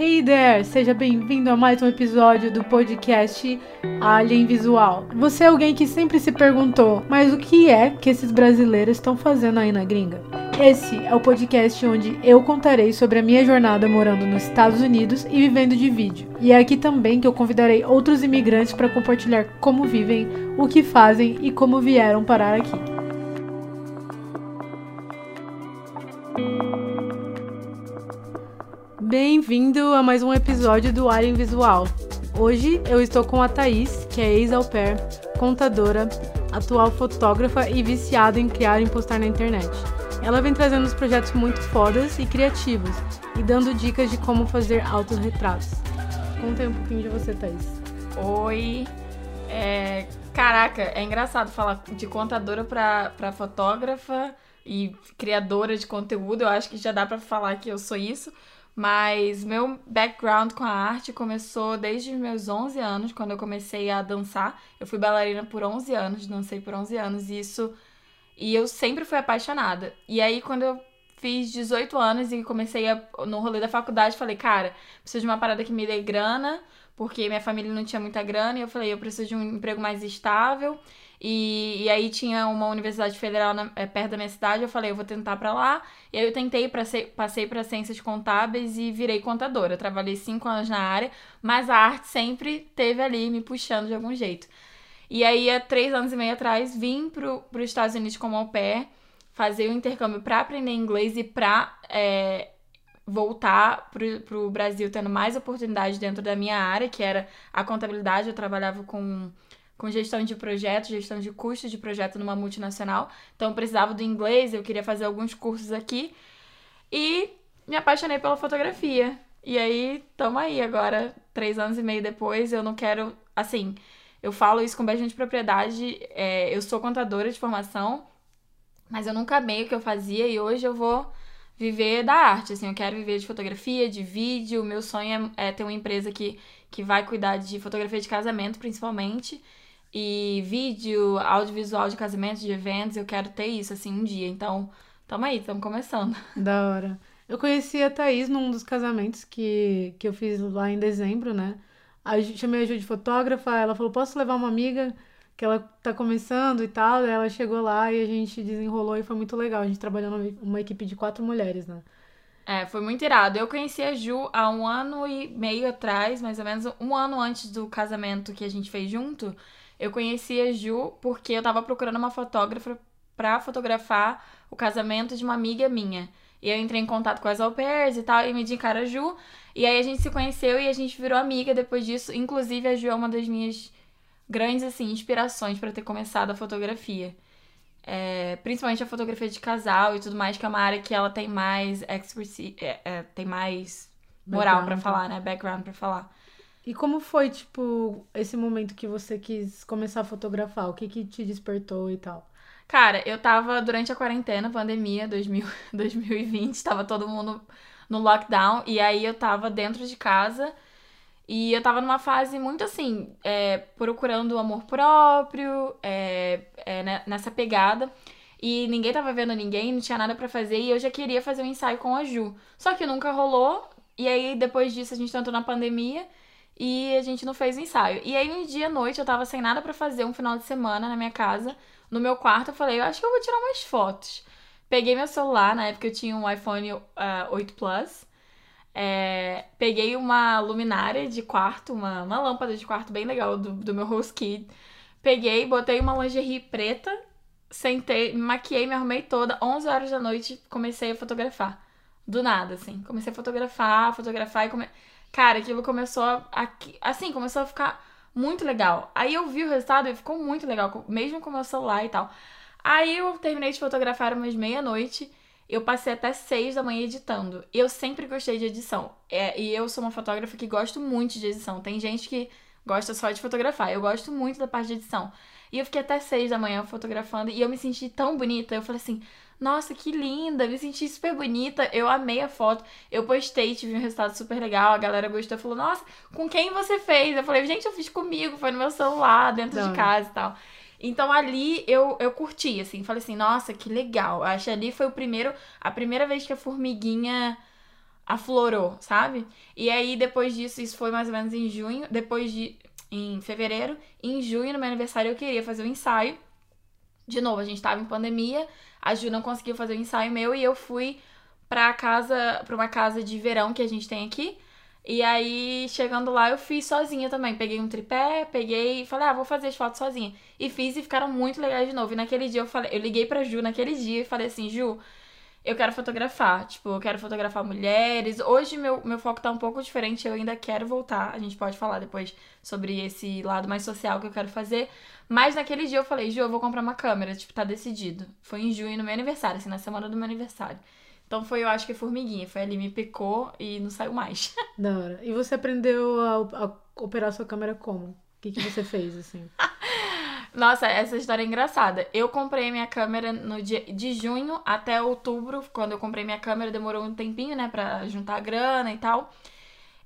Hey there! Seja bem-vindo a mais um episódio do podcast Alien Visual. Você é alguém que sempre se perguntou, mas o que é que esses brasileiros estão fazendo aí na gringa? Esse é o podcast onde eu contarei sobre a minha jornada morando nos Estados Unidos e vivendo de vídeo. E é aqui também que eu convidarei outros imigrantes para compartilhar como vivem, o que fazem e como vieram parar aqui. Bem-vindo a mais um episódio do Alien Visual. Hoje eu estou com a Thaís, que é ex-au pair, contadora, atual fotógrafa e viciada em criar e postar na internet. Ela vem trazendo uns projetos muito fodas e criativos e dando dicas de como fazer autorretratos. Conta um pouquinho de você, Thaís. Oi. É, caraca, é engraçado falar de contadora pra, pra fotógrafa e criadora de conteúdo. Eu acho que já dá pra falar que eu sou isso. Mas meu background com a arte começou desde os meus 11 anos, quando eu comecei a dançar. Eu fui bailarina por 11 anos, dancei por 11 anos, e isso. E eu sempre fui apaixonada. E aí, quando eu fiz 18 anos e comecei a, no rolê da faculdade, falei, cara, preciso de uma parada que me dê grana, porque minha família não tinha muita grana, e eu falei, eu preciso de um emprego mais estável. E, e aí tinha uma universidade federal na, é, perto da minha cidade, eu falei, eu vou tentar para lá. E aí eu tentei, pra ser, passei para ciências contábeis e virei contadora. Eu trabalhei cinco anos na área, mas a arte sempre teve ali me puxando de algum jeito. E aí, há três anos e meio atrás, vim para os Estados Unidos como au pair, fazer o intercâmbio para aprender inglês e para é, voltar para o Brasil tendo mais oportunidades dentro da minha área, que era a contabilidade. Eu trabalhava com com gestão de projeto, gestão de custos de projeto numa multinacional. Então eu precisava do inglês, eu queria fazer alguns cursos aqui e me apaixonei pela fotografia. E aí, tamo aí agora, três anos e meio depois, eu não quero, assim, eu falo isso com bastante propriedade, é, eu sou contadora de formação, mas eu nunca amei o que eu fazia e hoje eu vou viver da arte, assim, eu quero viver de fotografia, de vídeo, meu sonho é, é ter uma empresa que, que vai cuidar de fotografia de casamento, principalmente, e vídeo, audiovisual de casamentos, de eventos, eu quero ter isso, assim, um dia. Então, tamo aí, estamos começando. Da hora. Eu conheci a Thaís num dos casamentos que, que eu fiz lá em dezembro, né? Aí chamei a Ju de fotógrafa, ela falou, posso levar uma amiga que ela tá começando e tal. Ela chegou lá e a gente desenrolou e foi muito legal. A gente trabalhou numa equipe de quatro mulheres, né? É, foi muito irado. Eu conheci a Ju há um ano e meio atrás, mais ou menos um ano antes do casamento que a gente fez junto. Eu conheci a Ju porque eu tava procurando uma fotógrafa para fotografar o casamento de uma amiga minha. E eu entrei em contato com as au pairs e tal, e me indicaram a Ju. E aí a gente se conheceu e a gente virou amiga depois disso. Inclusive, a Ju é uma das minhas grandes, assim, inspirações para ter começado a fotografia. É, principalmente a fotografia de casal e tudo mais, que é uma área que ela tem mais expertise, é, é, tem mais moral para falar, né? Background para falar. E como foi, tipo, esse momento que você quis começar a fotografar? O que que te despertou e tal? Cara, eu tava durante a quarentena, pandemia 2000, 2020, tava todo mundo no lockdown, e aí eu tava dentro de casa e eu tava numa fase muito assim, é, procurando o amor próprio, é, é, né, nessa pegada. E ninguém tava vendo ninguém, não tinha nada para fazer, e eu já queria fazer um ensaio com a Ju. Só que nunca rolou, e aí depois disso a gente entrou na pandemia e a gente não fez o ensaio. E aí um dia à noite eu tava sem nada para fazer, um final de semana na minha casa, no meu quarto, eu falei, eu acho que eu vou tirar umas fotos. Peguei meu celular, na época eu tinha um iPhone uh, 8 Plus. É, peguei uma luminária de quarto, uma, uma lâmpada de quarto bem legal do, do meu host kit. Peguei, botei uma lingerie preta, sentei, me maquiei, me arrumei toda. 11 horas da noite comecei a fotografar. Do nada, assim. Comecei a fotografar, fotografar e comecei Cara, aquilo começou a. Assim, começou a ficar muito legal. Aí eu vi o resultado e ficou muito legal, mesmo com o meu celular e tal. Aí eu terminei de fotografar umas meia-noite. Eu passei até seis da manhã editando. Eu sempre gostei de edição. É, e eu sou uma fotógrafa que gosto muito de edição. Tem gente que gosta só de fotografar. Eu gosto muito da parte de edição. E eu fiquei até seis da manhã fotografando e eu me senti tão bonita. Eu falei assim: nossa, que linda, me senti super bonita, eu amei a foto. Eu postei, tive um resultado super legal, a galera gostou, falou, nossa, com quem você fez? Eu falei, gente, eu fiz comigo, foi no meu celular, dentro Não. de casa e tal. Então ali eu, eu curti, assim, falei assim, nossa, que legal. Acho que ali foi o primeiro, a primeira vez que a formiguinha aflorou, sabe? E aí, depois disso, isso foi mais ou menos em junho, depois de. em fevereiro, em junho, no meu aniversário, eu queria fazer o um ensaio. De novo, a gente tava em pandemia, a Ju não conseguiu fazer o ensaio meu e eu fui pra casa, pra uma casa de verão que a gente tem aqui. E aí, chegando lá, eu fiz sozinha também. Peguei um tripé, peguei e falei, ah, vou fazer as fotos sozinha. E fiz e ficaram muito legais de novo. E naquele dia eu falei, eu liguei pra Ju naquele dia e falei assim, Ju, eu quero fotografar. Tipo, eu quero fotografar mulheres. Hoje meu, meu foco tá um pouco diferente, eu ainda quero voltar. A gente pode falar depois sobre esse lado mais social que eu quero fazer. Mas naquele dia eu falei, Ju, eu vou comprar uma câmera. Tipo, tá decidido. Foi em junho, no meu aniversário, assim, na semana do meu aniversário. Então foi, eu acho que formiguinha. Foi ali, me picou e não saiu mais. Da hora. E você aprendeu a, a operar sua câmera como? O que, que você fez, assim? Nossa, essa história é engraçada. Eu comprei minha câmera no dia de junho até outubro. Quando eu comprei minha câmera, demorou um tempinho, né, pra juntar a grana e tal.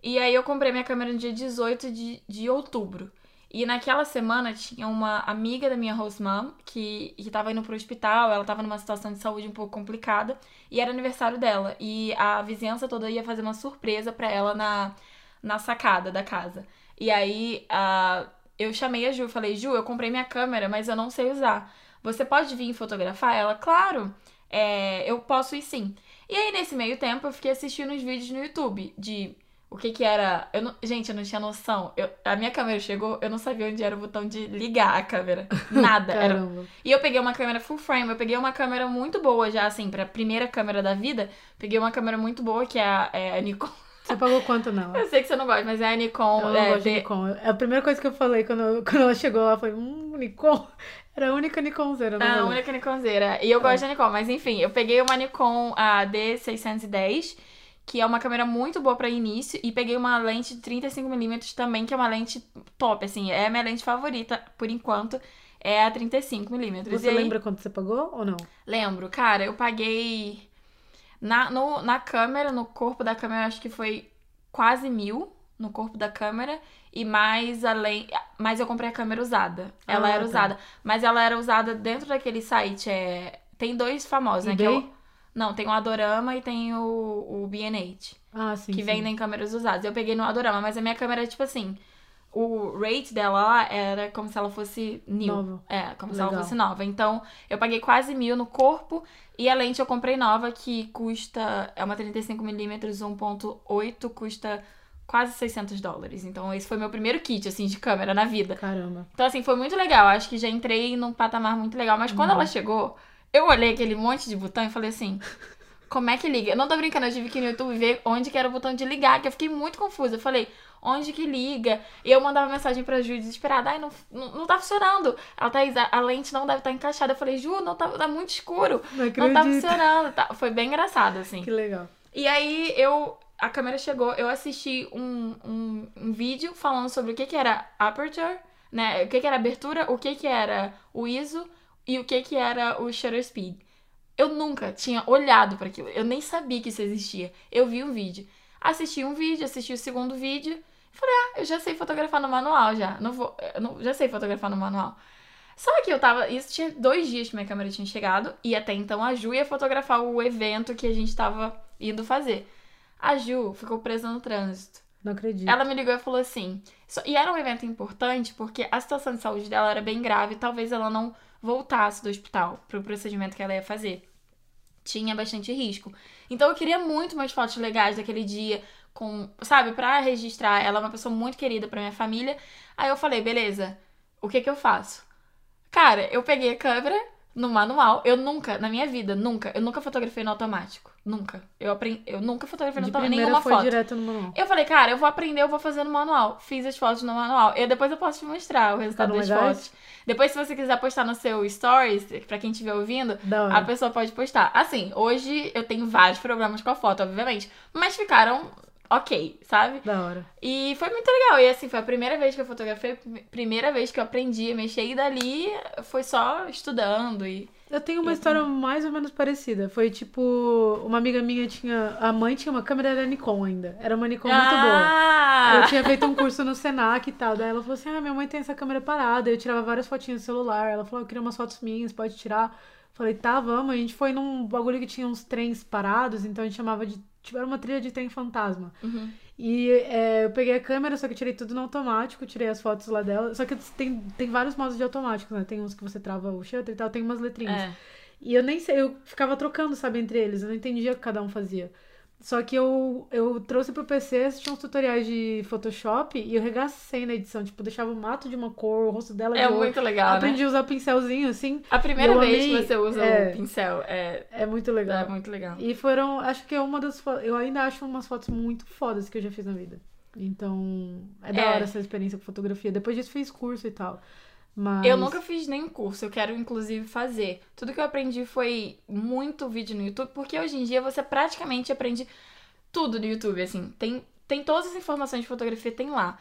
E aí eu comprei minha câmera no dia 18 de, de outubro. E naquela semana tinha uma amiga da minha host mom que, que tava indo pro hospital, ela tava numa situação de saúde um pouco complicada, e era aniversário dela. E a vizinhança toda ia fazer uma surpresa para ela na, na sacada da casa. E aí a eu chamei a Ju, falei, Ju, eu comprei minha câmera, mas eu não sei usar. Você pode vir fotografar? Ela, claro, é, eu posso ir sim. E aí, nesse meio tempo, eu fiquei assistindo os vídeos no YouTube de o que que era. Eu não, gente, eu não tinha noção. Eu, a minha câmera chegou, eu não sabia onde era o botão de ligar a câmera. Nada. era... E eu peguei uma câmera full frame, eu peguei uma câmera muito boa já, assim, pra primeira câmera da vida. Peguei uma câmera muito boa, que é a, é a Nikon. Você pagou quanto não? Eu sei que você não gosta, mas é a Nikon. Eu não é, gosto de Nikon. É a primeira coisa que eu falei quando, quando ela chegou lá foi, hum, Nikon. Era a única Nikonzeira, não Ah, a única Nikonzeira. E eu é. gosto da Nikon, mas enfim, eu peguei uma Nikon a D610, que é uma câmera muito boa para início, e peguei uma lente de 35mm também, que é uma lente top, assim, é a minha lente favorita por enquanto. É a 35mm. Você aí... lembra quanto você pagou ou não? Lembro, cara, eu paguei na, no, na câmera, no corpo da câmera, acho que foi quase mil no corpo da câmera. E mais além. Mas eu comprei a câmera usada. Ela ah, era tá. usada. Mas ela era usada dentro daquele site. É... Tem dois famosos, né? Que é. Não, tem o Adorama e tem o, o BH. Ah, sim. Que sim. vendem câmeras usadas. Eu peguei no Adorama, mas a minha câmera é tipo assim o rate dela lá era como se ela fosse new. Nova. É, como Legal. se ela fosse nova. Então, eu paguei quase mil no corpo e a lente eu comprei nova, que custa. É uma 35mm 1.8, custa quase 600 dólares. Então, esse foi meu primeiro kit, assim, de câmera na vida. Caramba. Então, assim, foi muito legal. Acho que já entrei num patamar muito legal. Mas quando uhum. ela chegou, eu olhei aquele monte de botão e falei assim. Como é que liga? Eu não tô brincando, eu tive que ir no YouTube ver onde que era o botão de ligar, que eu fiquei muito confusa. Eu falei, onde que liga? E eu mandava mensagem pra Ju desesperada, ai, não, não, não tá funcionando. Ela tá, a lente não deve estar tá encaixada. Eu falei, Ju, não tá, tá muito escuro. Não, não tá funcionando. Tá, foi bem engraçado, assim. Que legal. E aí eu. A câmera chegou, eu assisti um, um, um vídeo falando sobre o que, que era aperture, né? O que, que era abertura, o que, que era o ISO e o que, que era o shutter speed. Eu nunca tinha olhado para aquilo, eu nem sabia que isso existia. Eu vi um vídeo. Assisti um vídeo, assisti o segundo vídeo, Falei, ah, eu já sei fotografar no manual já. Não vou, não, já sei fotografar no manual. Só que eu tava. Isso tinha dois dias que minha câmera tinha chegado. E até então a Ju ia fotografar o evento que a gente tava indo fazer. A Ju ficou presa no trânsito. Não acredito. Ela me ligou e falou assim. E era um evento importante porque a situação de saúde dela era bem grave. Talvez ela não voltasse do hospital pro procedimento que ela ia fazer. Tinha bastante risco. Então eu queria muito mais fotos legais daquele dia com, sabe, para registrar. Ela é uma pessoa muito querida para minha família. Aí eu falei, beleza, o que que eu faço? Cara, eu peguei a câmera no manual. Eu nunca, na minha vida, nunca, eu nunca fotografei no automático. Nunca. Eu aprendi, eu nunca fotografei no automático, nenhuma foi foto. direto no manual. Eu falei, cara, eu vou aprender, eu vou fazer no manual. Fiz as fotos no manual. E depois eu posso te mostrar o resultado das legais? fotos. Depois, se você quiser postar no seu stories, pra quem estiver ouvindo, a pessoa pode postar. Assim, hoje eu tenho vários problemas com a foto, obviamente. Mas ficaram ok, sabe? Da hora. E foi muito legal. E assim, foi a primeira vez que eu fotografei, primeira vez que eu aprendi a mexer. E dali foi só estudando e. Eu tenho uma história mais ou menos parecida. Foi tipo, uma amiga minha tinha. A mãe tinha uma câmera da Nikon ainda. Era uma Nikon muito ah! boa. Eu tinha feito um curso no Senac e tal. Daí ela falou assim: Ah, minha mãe tem essa câmera parada. Eu tirava várias fotinhas no celular. Ela falou: Eu queria umas fotos minhas, pode tirar. Falei, tá, vamos. A gente foi num bagulho que tinha uns trens parados, então a gente chamava de Era uma trilha de trem fantasma. Uhum. E é, eu peguei a câmera, só que tirei tudo no automático, tirei as fotos lá dela. Só que tem, tem vários modos de automático, né? Tem uns que você trava o shutter e tal, tem umas letrinhas. É. E eu nem sei, eu ficava trocando, sabe, entre eles. Eu não entendia o que cada um fazia. Só que eu, eu trouxe pro PC, assisti uns tutoriais de Photoshop e eu regacei na edição. Tipo, deixava o mato de uma cor, o rosto dela de É outra. muito legal, Aprendi né? a usar pincelzinho, assim. A primeira vez amei- que você usa é. o pincel é, É muito legal. é muito legal. E foram, acho que é uma das fotos. Eu ainda acho umas fotos muito fodas que eu já fiz na vida. Então, é da É. hora essa experiência com fotografia. Depois disso, fiz curso e tal. Mas. Eu nunca fiz nenhum curso, eu quero inclusive fazer. Tudo que eu aprendi foi muito vídeo no YouTube, porque hoje em dia você praticamente aprende tudo no YouTube, assim. Tem, tem todas as informações de fotografia, tem lá.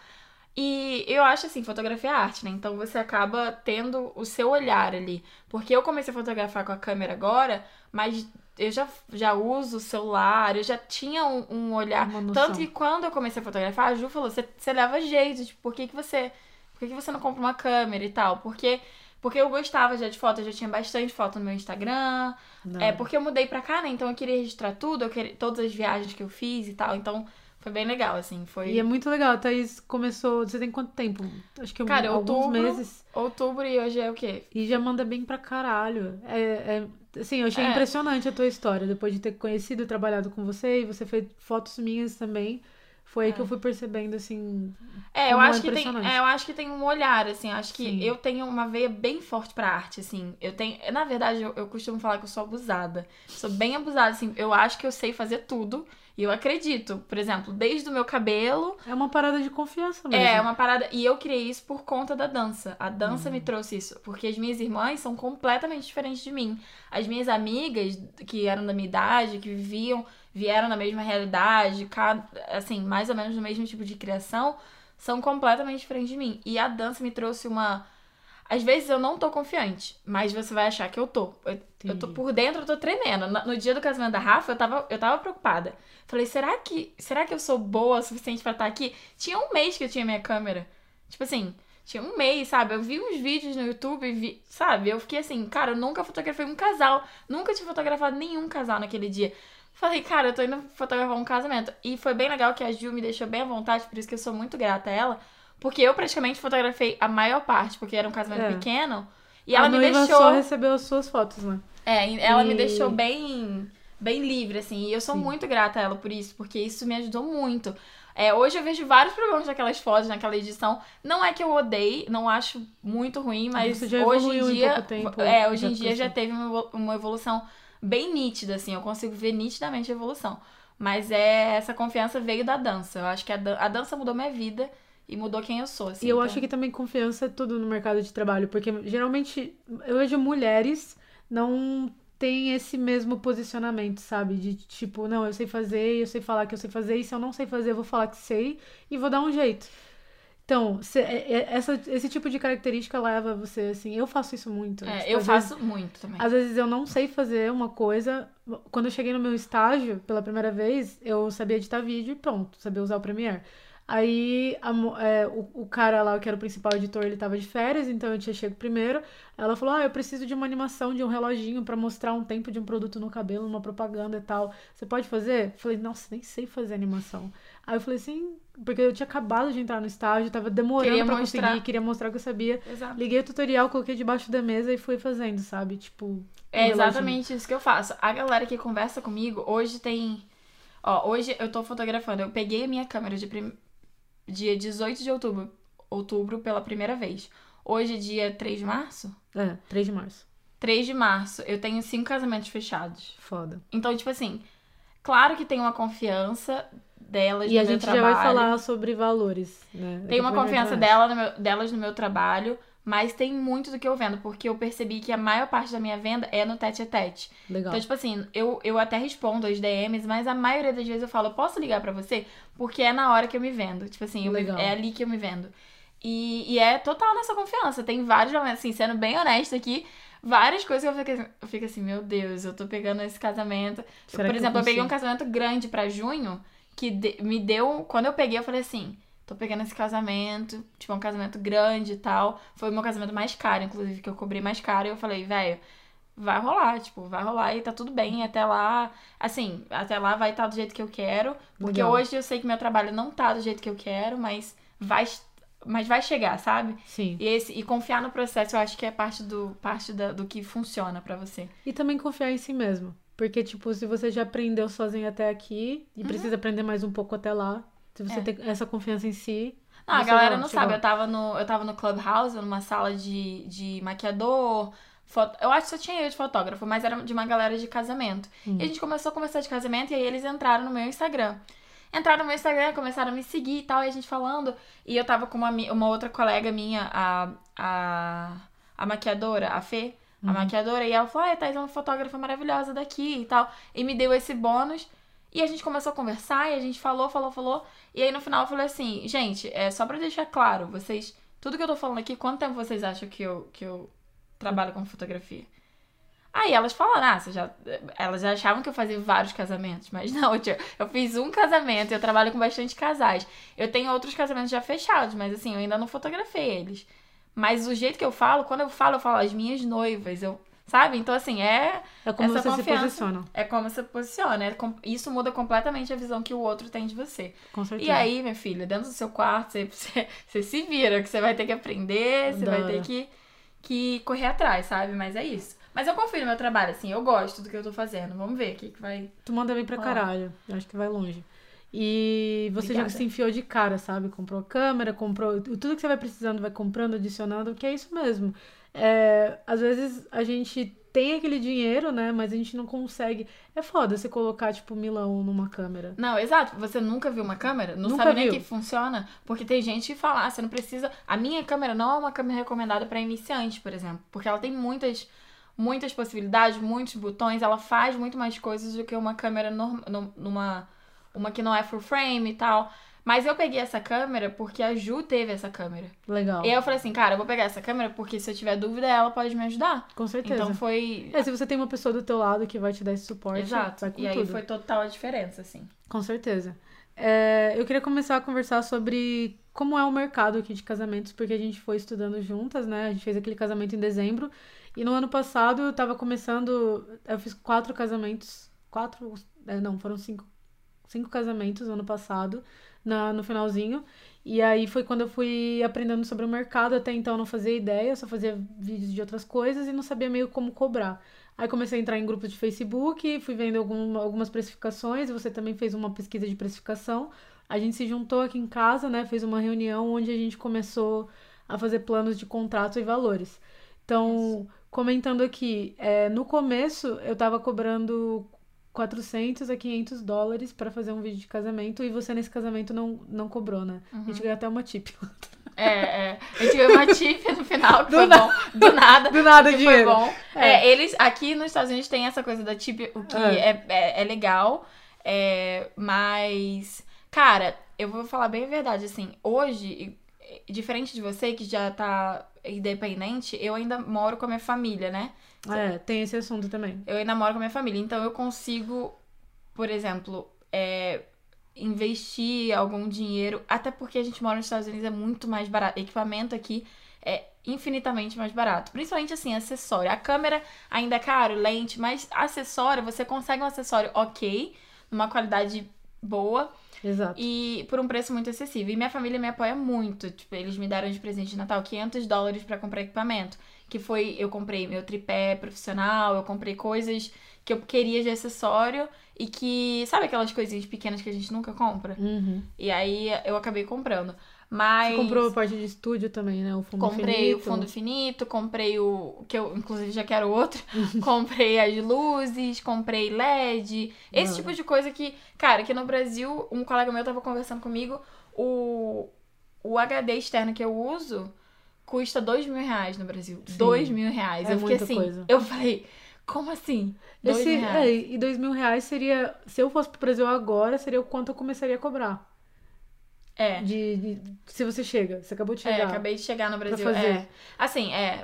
E eu acho assim, fotografia é arte, né? Então você acaba tendo o seu olhar ali. Porque eu comecei a fotografar com a câmera agora, mas eu já, já uso o celular, eu já tinha um, um olhar. Tanto que quando eu comecei a fotografar, a Ju falou: você, você leva jeito, tipo, por que, que você. Por que, você não compra uma câmera e tal? Porque, porque eu gostava já de foto, eu já tinha bastante foto no meu Instagram. Não. É porque eu mudei pra cá, né? Então eu queria registrar tudo, eu queria, todas as viagens que eu fiz e tal. Então foi bem legal, assim. Foi E é muito legal. A Thaís começou. Você tem quanto tempo? Acho que um- Cara, alguns outubro. meses. outubro e hoje é o quê? E já manda bem pra caralho. É, é- assim, eu achei É. impressionante a tua história. Depois de ter conhecido e trabalhado com você, e você fez fotos minhas também. Foi aí que eu fui percebendo, assim. É, eu Como é acho que tem, é, eu acho que tem um olhar, assim, acho que Sim. eu tenho uma veia bem forte pra arte, assim. Eu tenho, na verdade, eu, eu costumo falar que eu sou abusada. Sou bem abusada, assim. Eu acho que eu sei fazer tudo e eu acredito. Por exemplo, desde o meu cabelo, É uma parada de confiança mesmo. é uma parada, e eu criei isso por conta da dança. A dança Uhum. me trouxe isso, porque as minhas irmãs são completamente diferentes de mim. As minhas amigas que eram da minha idade, que viviam, vieram na mesma realidade, cada, assim, mais ou menos no mesmo tipo de criação, são completamente diferentes de mim. E a dança me trouxe uma. Às vezes eu não tô confiante, mas você vai achar que eu tô. Eu, eu tô por dentro, eu tô tremendo. No, no dia do casamento da Rafa, eu tava, eu tava preocupada. Falei, será que, será que eu sou boa o suficiente pra estar aqui? Tinha um mês que eu tinha minha câmera. Tipo assim, tinha um mês, sabe? Eu vi uns vídeos no YouTube, e vi, sabe? Eu fiquei assim, cara, eu nunca fotografei um casal. Nunca tinha fotografado nenhum casal naquele dia. Falei, cara, eu tô indo fotografar um casamento. E foi bem legal que a Gil me deixou bem à vontade, por isso que eu sou muito grata a ela. Porque eu praticamente fotografei a maior parte, porque era um casamento É. pequeno. E a ela me deixou. só recebeu as suas fotos, né? É, e ela me E- deixou bem, bem livre, assim. E eu sou Sim. muito grata a ela por isso, porque isso me ajudou muito. É, hoje eu vejo vários problemas naquelas fotos, naquela edição. Não é que eu odeie, não acho muito ruim, mas Isso já hoje em dia. tempo, é, hoje em dia já teve uma evolução bem nítida, assim. Eu consigo ver nitidamente a evolução. Mas é essa confiança veio da dança. Eu acho que a, dan- a dança mudou minha vida e mudou quem eu sou, assim. E eu então- acho que também confiança é tudo no mercado de trabalho, porque geralmente eu vejo mulheres não têm esse mesmo posicionamento, sabe? De tipo, não, eu sei fazer, eu sei falar que eu sei fazer, e se eu não sei fazer, eu vou falar que sei e vou dar um jeito. Então, é- é- essa, esse tipo de característica leva você, assim, eu faço isso muito. É, Tipo, eu às vezes- faço muito também. Às vezes eu não sei fazer uma coisa. Quando eu cheguei no meu estágio, pela primeira vez, eu sabia editar vídeo e pronto, sabia usar o Premiere. Aí a é, o, o cara lá, que era o principal editor, ele tava de férias, então eu tinha chego primeiro. Ela falou: Ah, eu preciso de uma animação, de um reloginho pra mostrar um tempo de um produto no cabelo, numa propaganda e tal. Você pode fazer? Eu falei, nossa, nem sei fazer animação. Aí eu falei assim, porque eu tinha acabado de entrar no estágio, tava demorando Queria pra mostrar. conseguir, queria mostrar que eu sabia. Exato. Liguei o tutorial, coloquei debaixo da mesa e fui fazendo, sabe? Tipo. É exatamente isso que eu faço. A galera que conversa comigo, hoje tem. Ó, hoje eu tô fotografando. Eu peguei a minha câmera de prim... dia 18 de outubro, outubro pela primeira vez. Hoje, é dia 3 de março? É, 3 de março. 3 de março, eu tenho cinco casamentos fechados. Foda. Então, tipo assim, claro que tem uma confiança delas E no a meu gente trabalho. já vai falar sobre valores, né? Tem uma a a gente confiança dela no meu- delas no meu trabalho, mas tem muito do que eu vendo, porque eu percebi que a maior parte da minha venda é no tete a tete. Legal. Então, tipo assim, eu, eu até respondo as DMs, mas a maioria das vezes eu falo, eu posso ligar pra você? Porque é na hora que eu me vendo. Tipo assim, eu me- é ali que eu me vendo. E, e é total nessa confiança. Tem vários momentos, assim, sendo bem honesta aqui, várias coisas que eu fico, assim- eu fico assim, meu Deus, eu tô pegando esse casamento. Será Por exemplo, eu, peguei um casamento grande pra junho, que de- me deu. Quando eu peguei, eu falei assim. Tô pegando esse casamento, tipo, é um casamento grande e tal. Foi o meu casamento mais caro, inclusive, que eu cobrei mais caro. E eu falei, velho, vai rolar, tipo, vai rolar e tá tudo bem. Até lá, assim, até lá vai estar tá do jeito que eu quero. Porque Legal. hoje eu sei que meu trabalho não tá do jeito que eu quero, mas vai, mas vai chegar, sabe? Sim. E, esse, e confiar no processo eu acho que é parte do, parte da, do que funciona pra você. E também confiar em si mesmo. Porque, tipo, se você já aprendeu sozinho até aqui e precisa aprender mais um pouco até lá, se você É. tem essa confiança em si. Não, a galera não sabe. Eu tava no, eu tava no Clubhouse, numa sala de, de maquiador. foto- Eu acho que só tinha eu de fotógrafo, mas era de uma galera de casamento. E a gente começou a conversar de casamento e aí eles entraram no meu Instagram. Entraram no meu Instagram, começaram a me seguir e tal, e a gente falando. E eu tava com uma, uma outra colega minha, a, a, a maquiadora, a Fê, a maquiadora, e ela falou: Ah, a Thais é uma fotógrafa maravilhosa daqui e tal. E me deu esse bônus. E a gente começou a conversar e a gente falou, falou, falou. E aí no final eu falei assim: Gente, é só pra deixar claro, vocês. Tudo que eu tô falando aqui, quanto tempo vocês acham que eu, que eu trabalho com fotografia? Aí elas falaram, ah, já. Elas já achavam que eu fazia vários casamentos, mas não, tio, eu fiz um casamento e eu trabalho com bastante casais. Eu tenho outros casamentos já fechados, mas assim, eu ainda não fotografei eles. Mas o jeito que eu falo, quando eu falo, eu falo as minhas noivas, eu. Sabe? Então, assim, é, É como Essa você se posiciona. é como você posiciona. é com- isso muda completamente a visão que o outro tem de você. Com certeza. E aí, minha filha, dentro do seu quarto, você, você, você se vira, que você vai ter que aprender, você vai ter que, que correr atrás, sabe? Mas é isso. Mas eu confio no meu trabalho, assim, eu gosto do que eu tô fazendo. Vamos ver o que, que vai. Tu manda bem pra Ó. caralho. Eu acho que vai longe. E você Obrigada. já se enfiou de cara, sabe? Comprou câmera, comprou. Tudo que você vai precisando, vai comprando, adicionando, que é isso mesmo. É, às vezes a gente tem aquele dinheiro, né? Mas a gente não consegue. É foda você colocar, tipo, milão numa câmera. Não, exato. Você nunca viu uma câmera? Não Nunca sabe nem viu. que funciona? Porque tem gente que fala, ah, você não precisa. A minha câmera não é uma câmera recomendada pra iniciante, por exemplo. Porque ela tem muitas. Muitas possibilidades, muitos botões, ela faz muito mais coisas do que uma câmera norm... num- numa. Uma que não é full frame e tal. Mas eu peguei essa câmera porque a Ju teve essa câmera. Legal. E aí eu falei assim, cara, eu vou pegar essa câmera porque se eu tiver dúvida, ela pode me ajudar. Com certeza. Então foi. É, se você tem uma pessoa do teu lado que vai te dar esse suporte, Exato. E aí tudo. foi total a diferença, assim. Com certeza. É, eu queria começar a conversar sobre como é o mercado aqui de casamentos, porque a gente foi estudando juntas, né? A gente fez aquele casamento em dezembro. E no ano passado eu tava começando. Eu fiz quatro casamentos. Quatro. é, não, foram cinco. Cinco casamentos no ano passado, na, no finalzinho. E aí foi quando eu fui aprendendo sobre o mercado. Até então eu não fazia ideia, eu só fazia vídeos de outras coisas e não sabia meio como cobrar. Aí comecei a entrar em grupos de Facebook, fui vendo algum- algumas precificações, e você também fez uma pesquisa de precificação. A gente se juntou aqui em casa, né? Fez uma reunião onde a gente começou a fazer planos de contrato e valores. Então, comentando aqui, é, no começo eu tava cobrando 400 a 500 dólares para fazer um vídeo de casamento, e você nesse casamento não, não cobrou, né? A gente ganhou até uma tip. É, é. A gente ganhou uma tip no final, que Do foi na- bom. Do nada. Do nada, que dinheiro. foi bom. É. É, eles, aqui nos Estados Unidos tem essa coisa da tip, o que É. é, é, é legal. É, mas, cara, eu vou falar bem a verdade, assim, hoje, diferente de você que já tá independente, eu ainda moro com a minha família, né? É, tem esse assunto também. Eu ainda moro com a minha família, então eu consigo, por exemplo, é, investir algum dinheiro, até porque a gente mora nos Estados Unidos é muito mais barato. Equipamento aqui é infinitamente mais barato. Principalmente assim, acessório. A câmera ainda é caro, lente, mas acessório, você consegue um acessório ok, numa qualidade boa Exato. e por um preço muito acessível. E minha família me apoia muito. Tipo, eles me deram de presente de Natal 500 dólares pra comprar equipamento. Que foi, eu comprei meu tripé profissional, eu comprei coisas que eu queria de acessório e que, sabe aquelas coisinhas pequenas que a gente nunca compra? Uhum. E aí eu acabei comprando. Mas Você comprou a parte de estúdio também, né? O fundo comprei finito. o fundo finito, comprei o que eu inclusive já quero outro, comprei as luzes, comprei LED, esse tipo de coisa que, cara, que no Brasil um colega meu tava conversando comigo, o o HD externo que eu uso custa dois mil reais no Brasil, Sim. dois mil reais. É eu fiquei muita assim, coisa. eu falei, como assim? Dois Esse, mil é, reais? e dois mil reais seria. Se eu fosse pro Brasil agora, seria o quanto eu começaria a cobrar. É. De, de- se você chega. Você acabou de chegar. É, acabei de chegar no Brasil. É. Assim, é.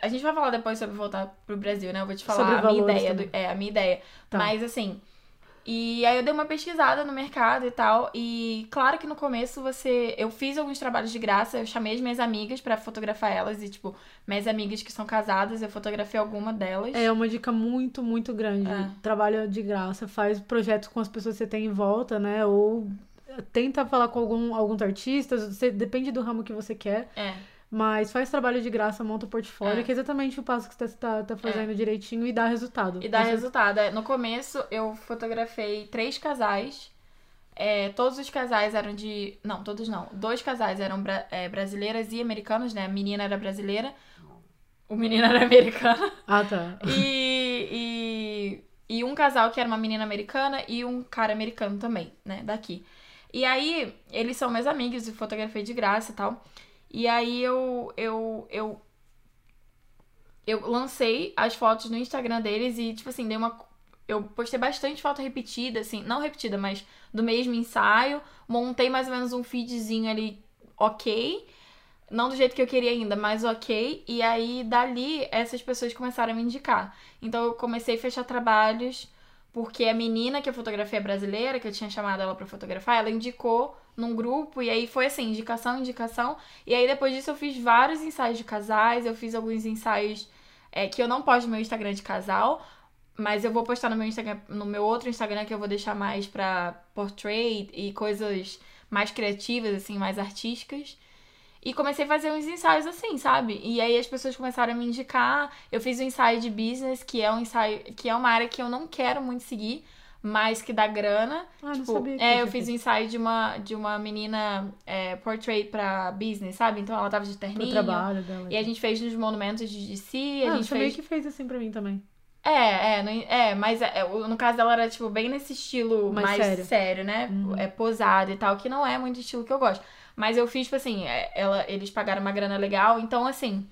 A gente vai falar depois sobre voltar pro Brasil, né? Eu vou te falar Sobre a minha ideia. do- é, a minha ideia. Tá. Mas assim, E aí eu dei uma pesquisada no mercado e tal. E claro que no começo você. Eu fiz alguns trabalhos de graça, eu chamei as minhas amigas pra fotografar elas. E, tipo, minhas amigas que são casadas, eu fotografei alguma delas. É uma dica muito, muito grande. É. Trabalha de graça, faz projetos com as pessoas que você tem em volta, né? Ou tenta falar com algum, alguns artistas, você, depende do ramo que você quer. É. Mas faz trabalho de graça, monta o portfólio, É. que é exatamente o passo que você tá, tá fazendo direitinho e dá resultado. E dá Você- resultado. É, No começo, eu fotografei três casais. É, todos os casais eram de. Não, todos não. Dois casais eram bra- é, brasileiras e americanos, né? A menina era brasileira, o menino era americano. Ah, tá. E, e, e um casal que era uma menina americana e um cara americano também, né? Daqui. E aí, eles são meus amigos e fotografei de graça e tal. E aí eu, eu, eu, eu lancei as fotos no Instagram deles e, tipo assim, dei uma. Eu postei bastante foto repetida, assim, não repetida, mas do mesmo ensaio. Montei mais ou menos um feedzinho ali, ok. Não do jeito que eu queria ainda, mas ok. E aí, dali, essas pessoas começaram a me indicar. Então, eu comecei a fechar trabalhos, porque a menina que eu fotografei é brasileira, que eu tinha chamado ela pra fotografar, ela indicou num grupo, e aí foi assim, indicação, indicação. E aí, depois disso, eu fiz vários ensaios de casais, eu fiz alguns ensaios é, que eu não posto no meu Instagram de casal, mas eu vou postar no meu Instagram, no meu outro Instagram que eu vou deixar mais pra portrait e coisas mais criativas, assim, mais artísticas. E comecei a fazer uns ensaios assim, sabe? E aí as pessoas começaram a me indicar. Eu fiz um ensaio de business, que é um ensaio, que é uma área que eu não quero muito seguir, mas que dá grana. Ah, não Tipo, sabia que é, eu fiz um ensaio de uma, de uma menina é, portrait pra business, sabe? Então ela tava de Pro terninho. trabalho dela. E a gente fez nos monumentos de DC, a ah, gente você meio fez que fez assim pra mim também. é, é, é, mas é, no caso dela era, tipo, bem nesse estilo Mais mais, sério. sério. né? Uhum. É posado e tal, que não é muito estilo que eu gosto. Mas eu fiz, tipo assim, é, ela, eles pagaram uma grana legal, então assim.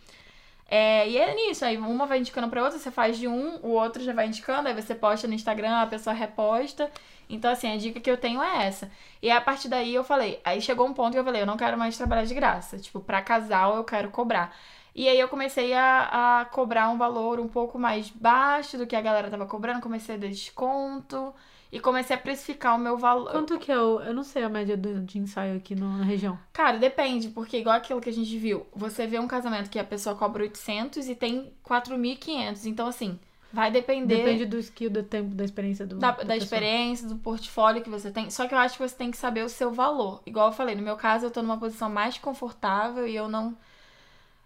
É, e é nisso, aí uma vai indicando pra outra, você faz de um, o outro já vai indicando, aí você posta no Instagram, a pessoa reposta. Então, assim, a dica que eu tenho é essa. E a partir daí eu falei, aí chegou um ponto que eu falei, eu não quero mais trabalhar de graça. Tipo, pra casal eu quero cobrar. E aí eu comecei a, a cobrar um valor um pouco mais baixo do que a galera tava cobrando, comecei a dar desconto e comecei a precificar o meu valor. Quanto que é o... Eu não sei a média do- de ensaio aqui no- na região. Cara, depende, porque igual aquilo que a gente viu, você vê um casamento que a pessoa cobra 800 e tem 4.500, então assim, vai depender Depende do skill, do tempo, da experiência do da, da da experiência, do portfólio que você tem. Só que eu acho que você tem que saber o seu valor. Igual eu falei, no meu caso eu tô numa posição mais confortável e eu não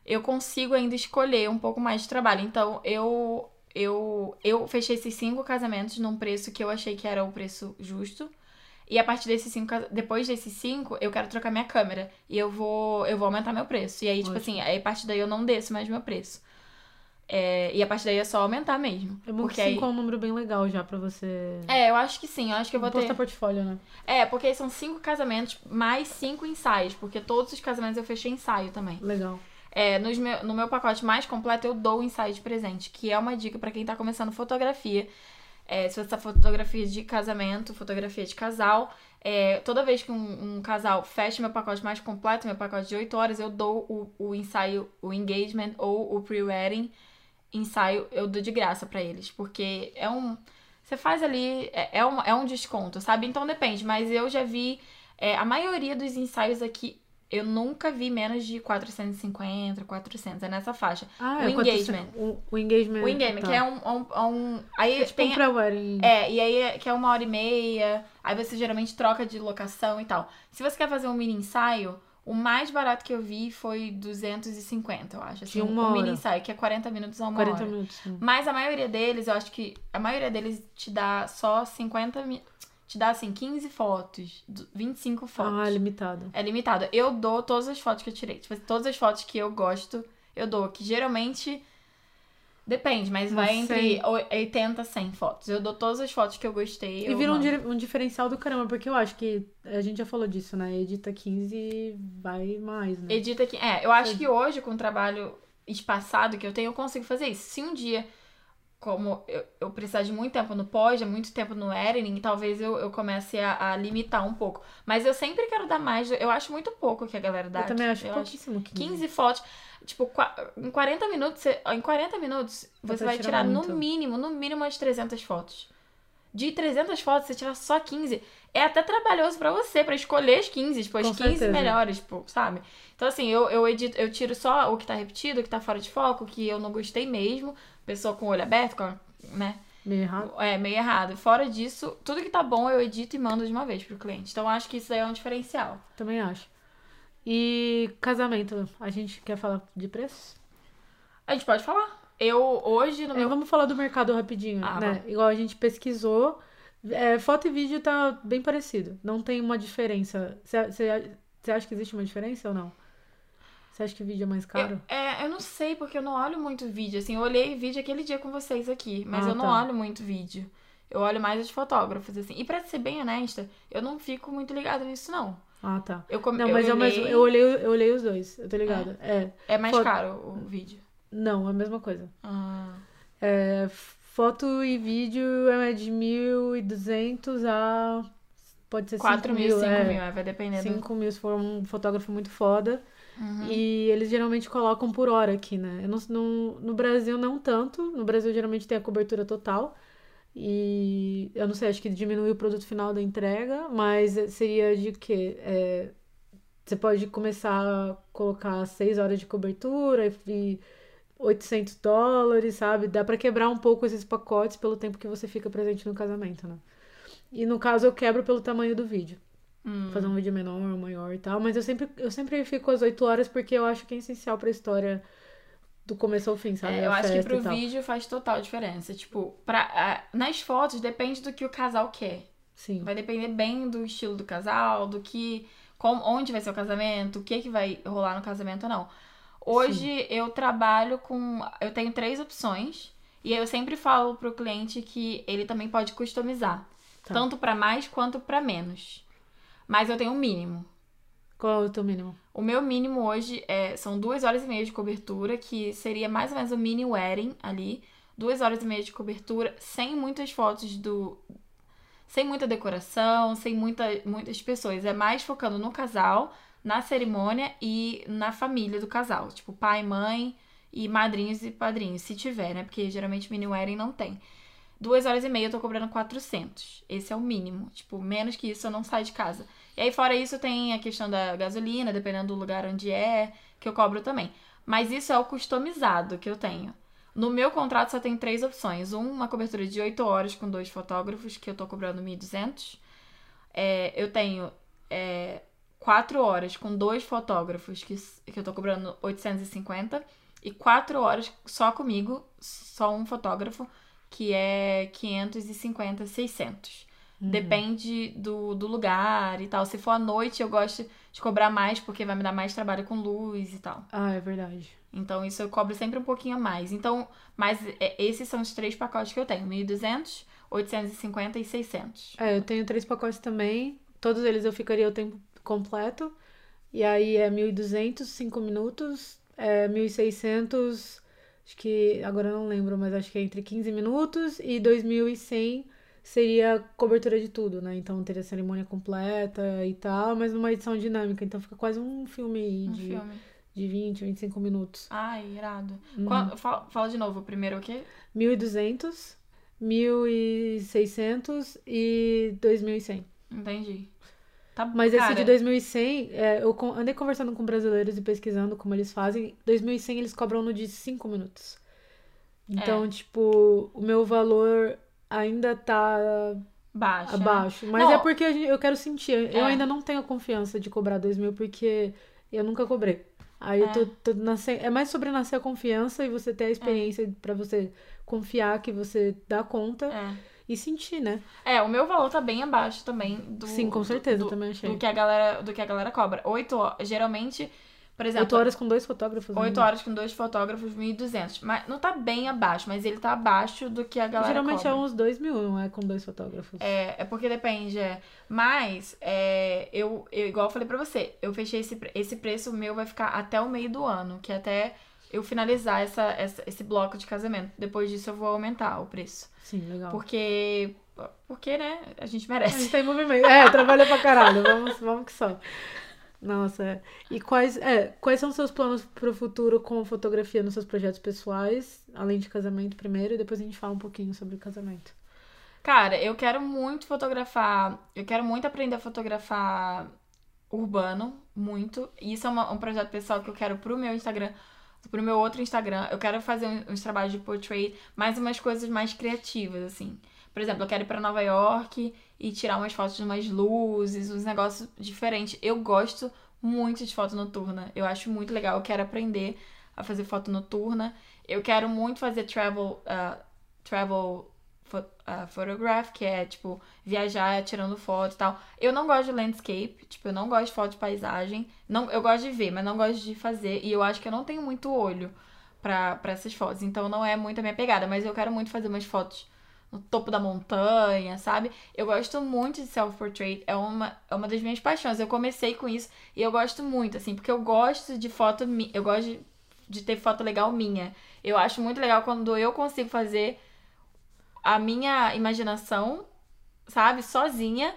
eu consigo ainda escolher um pouco mais de trabalho. Então, eu eu eu fechei esses cinco casamentos num preço que eu achei que era o preço justo. E a partir desses cinco, depois desses cinco, eu quero trocar minha câmera. E eu vou, eu vou aumentar meu preço. E aí, tipo assim, aí a partir daí eu não desço mais meu preço. É, e a partir daí é só aumentar mesmo. É bom porque que aí, 5 é um número bem legal já pra você... é, eu acho que sim. Eu acho que eu vou ter. Postar portfólio, né? É, porque são cinco casamentos mais cinco ensaios, porque todos os casamentos eu fechei ensaio também. Legal. É, nos meu- no meu pacote mais completo eu dou o ensaio de presente, que é uma dica pra quem tá começando fotografia. É, se você tá fotografia de casamento, fotografia de casal, é, toda vez que um, um casal fecha meu pacote mais completo, meu pacote de 8 horas, eu dou o, o ensaio, o engagement ou o pre-wedding ensaio, eu dou de graça pra eles, porque é um. Você faz ali, é, é, um, é um desconto, sabe? Então depende, mas eu já vi. é, a maioria dos ensaios aqui, eu nunca vi menos de 450, 400, é nessa faixa. Ah, O é engagement. O, o engagement. O engagement, tá. que é um. um, um- aí É tipo tem. um pré-wedding. É, e aí é- que é uma hora e meia. Aí você geralmente troca de locação e tal. Se você quer fazer um mini ensaio, o mais barato que eu vi foi 250, eu acho. Assim, De uma um mini hora. ensaio, que é 40 minutos a uma 40 hora. minutos. sim. Mas a maioria deles, eu acho que a maioria deles te dá só 50 mi- Te dá assim 15 fotos, du- 25 fotos. Ah, limitado. É limitado. Eu dou todas as fotos que eu tirei. Tipo, todas as fotos que eu gosto, eu dou. Que geralmente. Depende, mas vai Umas entre 100. oi- 80 a 100 fotos. Eu dou todas as fotos que eu gostei. E vira um, di- um diferencial do caramba, porque eu acho que a gente já falou disso, né? Edita 15 vai mais, né? Edita aqui. É, eu acho que hoje, com o trabalho espaçado que eu tenho, eu consigo fazer isso. Se um dia, como eu, eu precisar de muito tempo no pós, de muito tempo no editing, talvez eu, eu comece a, a limitar um pouco. Mas eu sempre quero dar mais. Eu acho muito pouco que a galera dá. Eu também acho eu pouquíssimo 15. 15 fotos. Tipo, em 40 minutos, você- em 40 minutos, você vai tirar tirar no mínimo, no mínimo umas 300 fotos. De 300 fotos, você tirar só 15, é até trabalhoso pra você, pra escolher as 15, tipo, as Com 15 certeza. melhores, tipo, sabe? Então, assim, eu, eu edito, eu tiro só o que tá repetido, o que tá fora de foco, o que eu não gostei mesmo, pessoa com o olho aberto, com, né? Meio errado. É, meio errado. Fora disso, tudo que tá bom eu edito e mando de uma vez pro cliente. Então, acho que isso aí é um diferencial. Também acho. E casamento, a gente quer falar de preço? A gente pode falar. Eu, hoje, no É, meu vamos falar do mercado rapidinho, Ah, né? vamos. Igual a gente pesquisou, é, foto e vídeo tá bem parecido. Não tem uma diferença. Você acha que existe uma diferença ou não? Você acha que vídeo é mais caro? É, eu não sei, porque eu não olho muito vídeo. Assim, eu olhei vídeo aquele dia com vocês aqui, mas Ah, eu não tá. olho muito vídeo. Eu olho mais os fotógrafos, assim. E pra ser bem honesta, eu não fico muito ligada nisso, não. Ah, tá. Eu, come... Não, eu mas eu, olhei... mesmo, eu, olhei, eu olhei os dois, eu tô ligada. É. É mais Foto- caro o vídeo. Não, é a mesma coisa. Ah, É, foto e vídeo é de 1.200 a. Pode ser 4 5 mil, mil. 5 é. mil, é, vai dependendo. 5 mil se for um fotógrafo muito foda. Uhum. E eles geralmente colocam por hora aqui, né? Eu não, não- no Brasil não tanto. No Brasil geralmente tem a cobertura total. E eu não sei, acho que diminui o produto final da entrega, mas seria de quê? É, você pode começar a colocar 6 horas de cobertura e 800 dólares, sabe? Dá pra quebrar um pouco esses pacotes pelo tempo que você fica presente no casamento, né? E no caso eu quebro pelo tamanho do vídeo Hum. fazer um vídeo menor, maior e tal, mas eu sempre, eu sempre fico às 8 horas porque eu acho que é essencial pra história do começo ao fim, sabe? É, eu acho que pro vídeo faz total diferença. Tipo, pra, nas fotos depende do que o casal quer. Sim. Vai depender bem do estilo do casal, do que. Como, onde vai ser o casamento, o que, que vai rolar no casamento ou não. Hoje eu trabalho com. Eu tenho três opções. E eu sempre falo pro cliente que ele também pode customizar. Tá. Tanto pra mais quanto pra menos. Mas eu tenho um mínimo. Qual é o teu mínimo? O meu mínimo hoje é, são duas horas e meia de cobertura, que seria mais ou menos o mini wedding ali. Duas horas e meia de cobertura, sem muitas fotos do. Sem muita decoração, sem muita, muitas pessoas. É mais focando no casal, na cerimônia e na família do casal. Tipo, pai, mãe e madrinhos e padrinhos, se tiver, né? Porque geralmente mini wedding não tem. Duas horas e meia eu tô cobrando 400. Esse é o mínimo. Tipo, menos que isso eu não saio de casa. E aí, fora isso, tem a questão da gasolina, dependendo do lugar onde é, que eu cobro também. Mas isso é o customizado que eu tenho. No meu contrato só tem três opções. Um, uma cobertura de 8 horas com dois fotógrafos, que eu tô cobrando 1.200. É, eu tenho é, 4 horas com dois fotógrafos, que, que eu tô cobrando 850. E 4 horas só comigo, só um fotógrafo, que é 550, 600. Uhum. Depende do, do lugar e tal. Se for à noite, eu gosto de cobrar mais, porque vai me dar mais trabalho com luz e tal. Ah, é verdade. Então, isso eu cobro sempre um pouquinho a mais. Então, mas é, esses são os três pacotes que eu tenho: 1.200, 850 e 600. É, eu tenho três pacotes também. Todos eles eu ficaria o tempo completo. E aí é 1.200, 5 minutos. É 1.600, acho que agora eu não lembro, mas acho que é entre 15 minutos. E 2.100 seria cobertura de tudo, né? Então teria cerimônia completa e tal, mas numa edição dinâmica. Então fica quase um filme aí Um de, filme. de 20, 25 minutos. Ai, irado. Uhum. Qual- fala, fala de novo. Primeiro o quê? 1.200, 1.600 e 2.100. Entendi. Tá Mas cara, esse de 2100, é, eu andei conversando com brasileiros e pesquisando como eles fazem. 2100 eles cobram no de 5 minutos. Então, tipo, o meu valor ainda tá Baixa. abaixo. Mas Não. é porque eu quero sentir. Eu É. ainda não tenho confiança de cobrar 2 mil porque eu nunca cobrei. Aí eu tô, tô nascendo. É mais sobre nascer a confiança e você ter a experiência pra você confiar que você dá conta É. e sentir, né? É, o meu valor tá bem abaixo também do. Sim, com certeza, do, também achei. do que a galera, do que a galera cobra. Oito horas, geralmente, por exemplo, 8 horas com dois fotógrafos. oito né? horas com dois fotógrafos, 1.200. Mas não tá bem abaixo, mas ele tá abaixo do que a galera Geralmente cobra. é uns 2 mil, não é com dois fotógrafos. É, é porque depende, é. Mas, é, eu, eu, igual eu falei pra você, eu fechei esse, esse preço meu vai ficar até o meio do ano, que é até eu finalizar essa, essa, esse bloco de casamento. Depois disso eu vou aumentar o preço. Sim, legal. Porque, porque, né, a gente A merece. gente tá em movimento. É, trabalha pra caralho. Vamos, vamos que só. Nossa. E quais, é, quais são os seus planos pro futuro com fotografia nos seus projetos pessoais, além de casamento primeiro, e depois a gente fala um pouquinho sobre casamento. Cara, eu quero muito fotografar. Eu quero muito aprender a fotografar urbano, muito. E isso é uma, um projeto pessoal que eu quero pro meu Instagram, pro meu outro Instagram. Eu quero fazer uns, trabalhos de portrait, mais umas coisas mais criativas, assim. Por exemplo, eu quero ir pra Nova York e tirar umas fotos de umas luzes, uns negócios diferentes. Eu gosto muito de foto noturna. Eu acho muito legal. Eu quero aprender a fazer foto noturna. Eu quero muito fazer travel, uh, travel uh, photograph, que é tipo viajar tirando foto e tal. Eu não gosto de landscape, tipo, eu não gosto de foto de paisagem. Não, eu gosto de ver, mas não gosto de fazer. E eu acho que eu não tenho muito olho para essas fotos. Então não é muito a minha pegada, mas eu quero muito fazer umas fotos no topo da montanha, sabe? Eu gosto muito de self-portrait, é uma, é uma das minhas paixões. Eu comecei com isso e eu gosto muito, assim, porque eu gosto de foto, eu gosto de, de ter foto legal minha. Eu acho muito legal quando eu consigo fazer a minha imaginação, sabe, sozinha,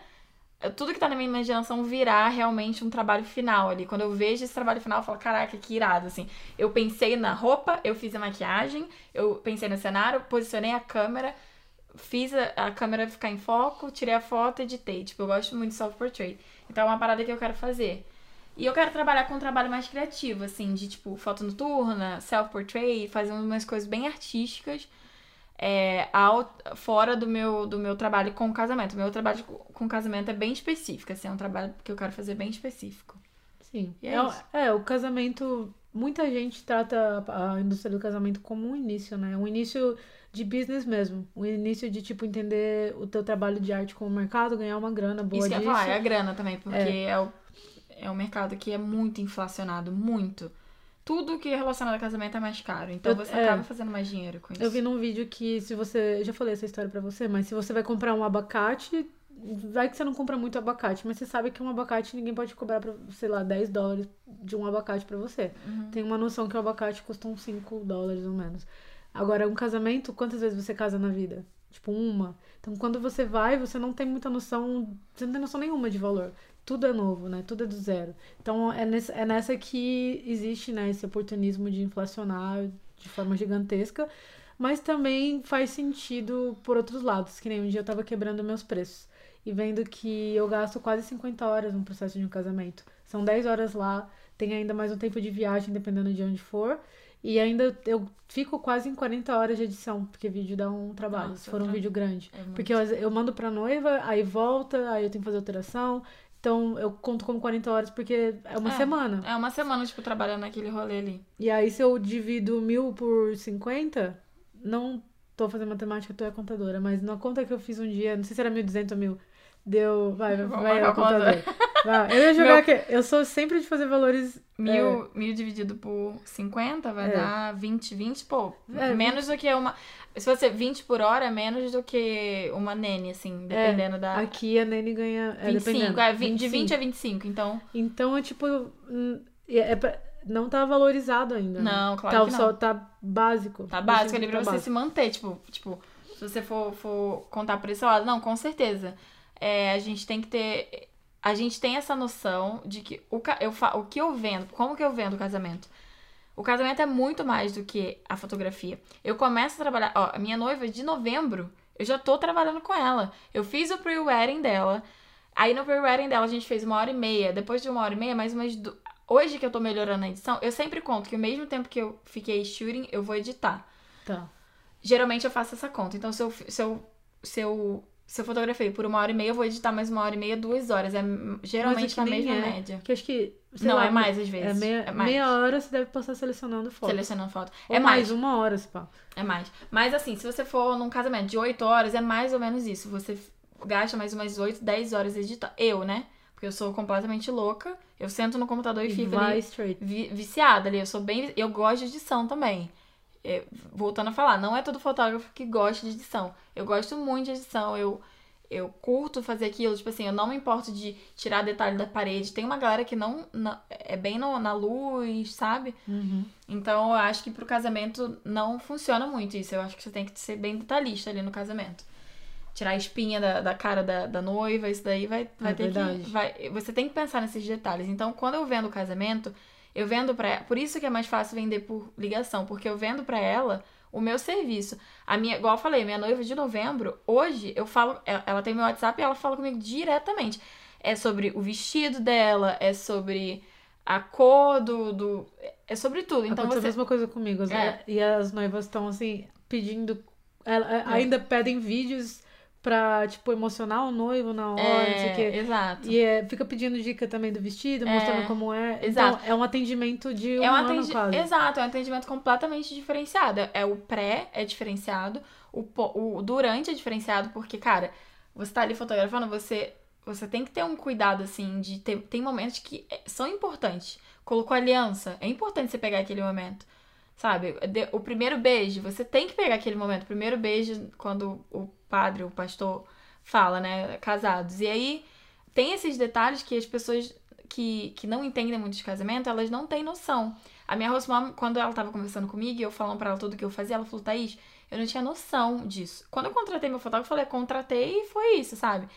tudo que tá na minha imaginação virar realmente um trabalho final ali. Quando eu vejo esse trabalho final, eu falo, caraca, que irado, assim. Eu pensei na roupa, eu fiz a maquiagem, eu pensei no cenário, posicionei a câmera, fiz a, a câmera ficar em foco, tirei a foto, editei. Tipo, eu gosto muito de self-portrait. Então é uma parada que eu quero fazer. E eu quero trabalhar com um trabalho mais criativo, assim, de tipo foto noturna, self-portrait, fazer umas coisas bem artísticas é, ao, fora do meu, do meu trabalho com casamento. O meu trabalho com casamento é bem específico, assim, é um trabalho que eu quero fazer bem específico. Sim. É, é, é, o casamento. Muita gente trata a indústria do casamento como um início, né? Um início de business mesmo. Um início de, tipo, entender o teu trabalho de arte com o mercado, ganhar uma grana boa Isso disso. que eu falar, é a grana também, porque é, é o, é um mercado que é muito inflacionado, muito tudo que é relacionado a casamento é mais caro. Então eu, você é, acaba fazendo mais dinheiro com isso. Eu vi num vídeo que se você. Já falei essa história pra você, mas se você vai comprar um abacate, vai que você não compra muito abacate, mas você sabe que um abacate ninguém pode cobrar, pra, sei lá, 10 dólares de um abacate para você. Uhum. Tem uma noção que o abacate custa uns 5 dólares ou menos. Agora, um casamento, quantas vezes você casa na vida? Tipo, uma. Então, quando você vai, você não tem muita noção, você não tem noção nenhuma de valor tudo é novo, né? Tudo é do zero. Então é, nesse, é nessa que existe né, esse oportunismo de inflacionar de forma gigantesca, mas também faz sentido por outros lados, que nem um dia eu tava quebrando meus preços e vendo que eu gasto quase 50 horas no processo de um casamento. São 10 horas lá, tem ainda mais um tempo de viagem, dependendo de onde for. E ainda eu fico quase em 40 horas de edição, porque vídeo dá um trabalho, Nossa, se for um vídeo grande. É porque eu, eu mando pra noiva, aí volta, aí eu tenho que fazer alteração. Então eu conto como 40 horas porque é uma é, semana. É uma semana, tipo, trabalhando naquele rolê ali. E aí, se eu divido mil por 50, não tô fazendo matemática, tu é contadora, mas na conta que eu fiz um dia, não sei se era 1.200 ou mil, deu. Vai, vai, vai, vai contador. Vai. Eu ia jogar Meu... que eu sou sempre de fazer valores. Mil, é... mil dividido por 50 vai é. dar 20, 20, pô. É, menos 20. do que uma. Se você 20 por hora, é menos do que uma nene, assim, dependendo é, da. Aqui a nene ganha. É, 25, é, 20, de 20 a 25, então. Então, é tipo. Hum, é pra, não tá valorizado ainda. Né? Não, né? claro tá, que não. Só tá básico. Tá básico ali pra tá você básico. se manter, tipo, tipo, se você for, for contar por esse lado, não, com certeza. É, a gente tem que ter. A gente tem essa noção de que o, eu, o que eu vendo, como que eu vendo o casamento? O casamento é muito mais do que a fotografia. Eu começo a trabalhar. Ó, a minha noiva de novembro, eu já tô trabalhando com ela. Eu fiz o pre-wedding dela. Aí no pre-wedding dela a gente fez uma hora e meia. Depois de uma hora e meia, mais umas. Du... Hoje que eu tô melhorando a edição, eu sempre conto que o mesmo tempo que eu fiquei shooting, eu vou editar. Tá. Geralmente eu faço essa conta. Então se eu, se eu, se eu se eu fotografei por uma hora e meia, eu vou editar mais uma hora e meia, duas horas. É geralmente na mesma é. média. Que acho que. Não, lá, é mais às vezes. É meia, é mais. meia hora você deve passar selecionando foto. Selecionando foto. Ou é mais. mais uma hora, se pá. É mais. Mas assim, se você for num casamento de oito horas, é mais ou menos isso. Você gasta mais umas oito, dez horas editando. Eu, né? Porque eu sou completamente louca. Eu sento no computador e, e fico ali vi, viciada ali. Eu sou bem. Eu gosto de edição também. É, voltando a falar, não é todo fotógrafo que gosta de edição. Eu gosto muito de edição. Eu eu curto fazer aquilo, tipo assim, eu não me importo de tirar detalhe da parede. Tem uma galera que não, não é bem no, na luz, sabe? Uhum. Então eu acho que pro casamento não funciona muito isso. Eu acho que você tem que ser bem detalhista ali no casamento. Tirar a espinha da, da cara da, da noiva, isso daí vai, vai é ter verdade. que. Vai, você tem que pensar nesses detalhes. Então, quando eu vendo o casamento, eu vendo pra Por isso que é mais fácil vender por ligação, porque eu vendo pra ela o meu serviço. A minha, igual eu falei, minha noiva de novembro, hoje eu falo, ela, ela tem meu WhatsApp e ela fala comigo diretamente. É sobre o vestido dela, é sobre a cor do. do é sobre tudo. Então Aconteceu você. a mesma coisa comigo. É. E as noivas estão assim, pedindo. ela- Ainda pedem vídeos pra, tipo, emocionar o noivo na hora, não sei o quê. É, exato. E é, fica pedindo dica também do vestido, É, mostrando como é. exato. Então, é um atendimento de um, É um ano atendi... quase. Exato, é um atendimento completamente diferenciado. É o pré é diferenciado, o, po- o durante é diferenciado, porque, cara, você tá ali fotografando, você, você tem que ter um cuidado, assim, de ter. Tem momentos que é- são importantes. Colocou aliança, é importante você pegar aquele momento. Sabe? O primeiro beijo, você tem que pegar aquele momento. O primeiro beijo, quando o padre, o pastor, fala, né? Casados. E aí tem esses detalhes que as pessoas que, que não entendem muito de casamento, elas não têm noção. A minha host quando ela tava conversando comigo e eu falando pra ela tudo que eu fazia, ela falou, Thaís, eu não tinha noção disso. Quando eu contratei meu fotógrafo, eu falei, contratei e foi isso, sabe?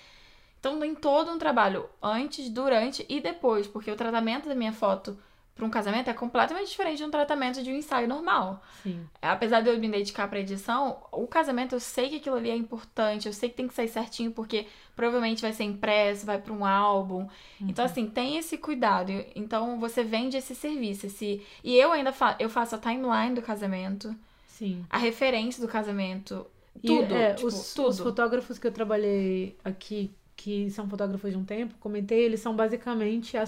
Então tem todo um trabalho antes, durante e depois, porque o tratamento da minha foto para um casamento é completamente diferente de um tratamento de um ensaio normal. Sim. Apesar de eu me dedicar pra edição, o casamento eu sei que aquilo ali é importante, eu sei que tem que sair certinho, porque provavelmente vai ser impresso, vai pra um álbum. Então, assim, tem esse cuidado. Então, você vende esse serviço. Esse... E eu ainda fa eu faço a timeline do casamento, Sim. a referência do casamento, E, tudo. é, tipo, os, tudo. os fotógrafos que eu trabalhei aqui, que são fotógrafos de um tempo, comentei, eles são basicamente a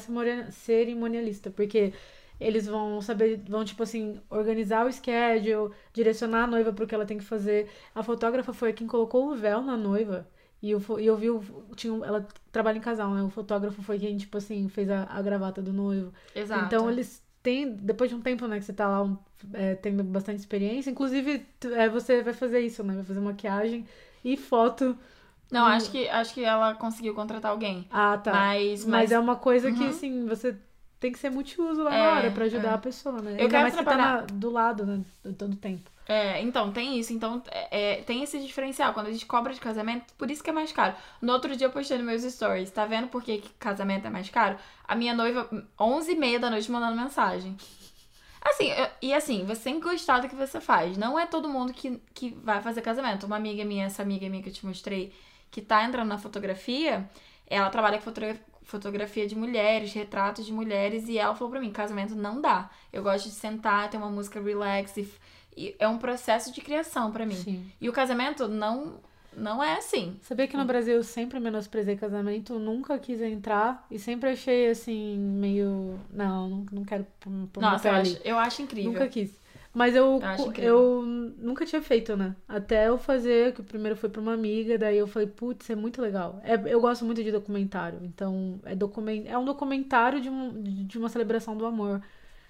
cerimonialista, porque eles vão saber, vão, tipo assim, organizar o schedule, direcionar a noiva pro que ela tem que fazer. A fotógrafa foi quem colocou o véu na noiva. E eu, e eu vi, o, tinha, ela trabalha em casal, né? O fotógrafo foi quem, tipo assim, fez a, a gravata do noivo. Exato. Então eles têm, depois de um tempo, né, que você tá lá um, é, tendo bastante experiência, inclusive é, você vai fazer isso, né? Vai fazer maquiagem e foto. Não, Hum. acho que, acho que ela conseguiu contratar alguém. Ah, tá. Mas, Mas, mas, é uma coisa que, Uhum. assim, você tem que ser multiuso lá na É, hora pra ajudar é. a pessoa, né? Eu Ainda quero mais que tá trabalhar- na- do lado, né? Todo tempo. É, então, tem isso. Então, é, é, tem esse diferencial. Quando a gente cobra de casamento, por isso que é mais caro. No outro dia eu postei nos meus stories. Tá vendo por que que casamento é mais caro? A minha noiva, 11h30 da noite, mandando mensagem. Assim, eu- e assim, você tem que gostar do que você faz. Não é todo mundo que, que vai fazer casamento. Uma amiga minha, essa amiga minha que eu te mostrei, que tá entrando na fotografia, ela trabalha com fotogra- fotografia de mulheres, retratos de mulheres, e ela falou pra mim, casamento não dá. Eu gosto de sentar, ter uma música relax, e, e é um processo de criação pra mim. Sim. E o casamento não, não é assim. Sabia que no Brasil eu sempre menosprezei casamento, nunca quis entrar e sempre achei assim, meio. Não, não, quero Nossa, eu acho, eu acho incrível. Nunca quis. Mas eu, Eu nunca tinha feito, né? Até eu fazer, que o primeiro foi pra uma amiga, daí eu falei, putz, é muito legal. É, eu gosto muito de documentário, então é, document, é um documentário de, um, de uma celebração do amor.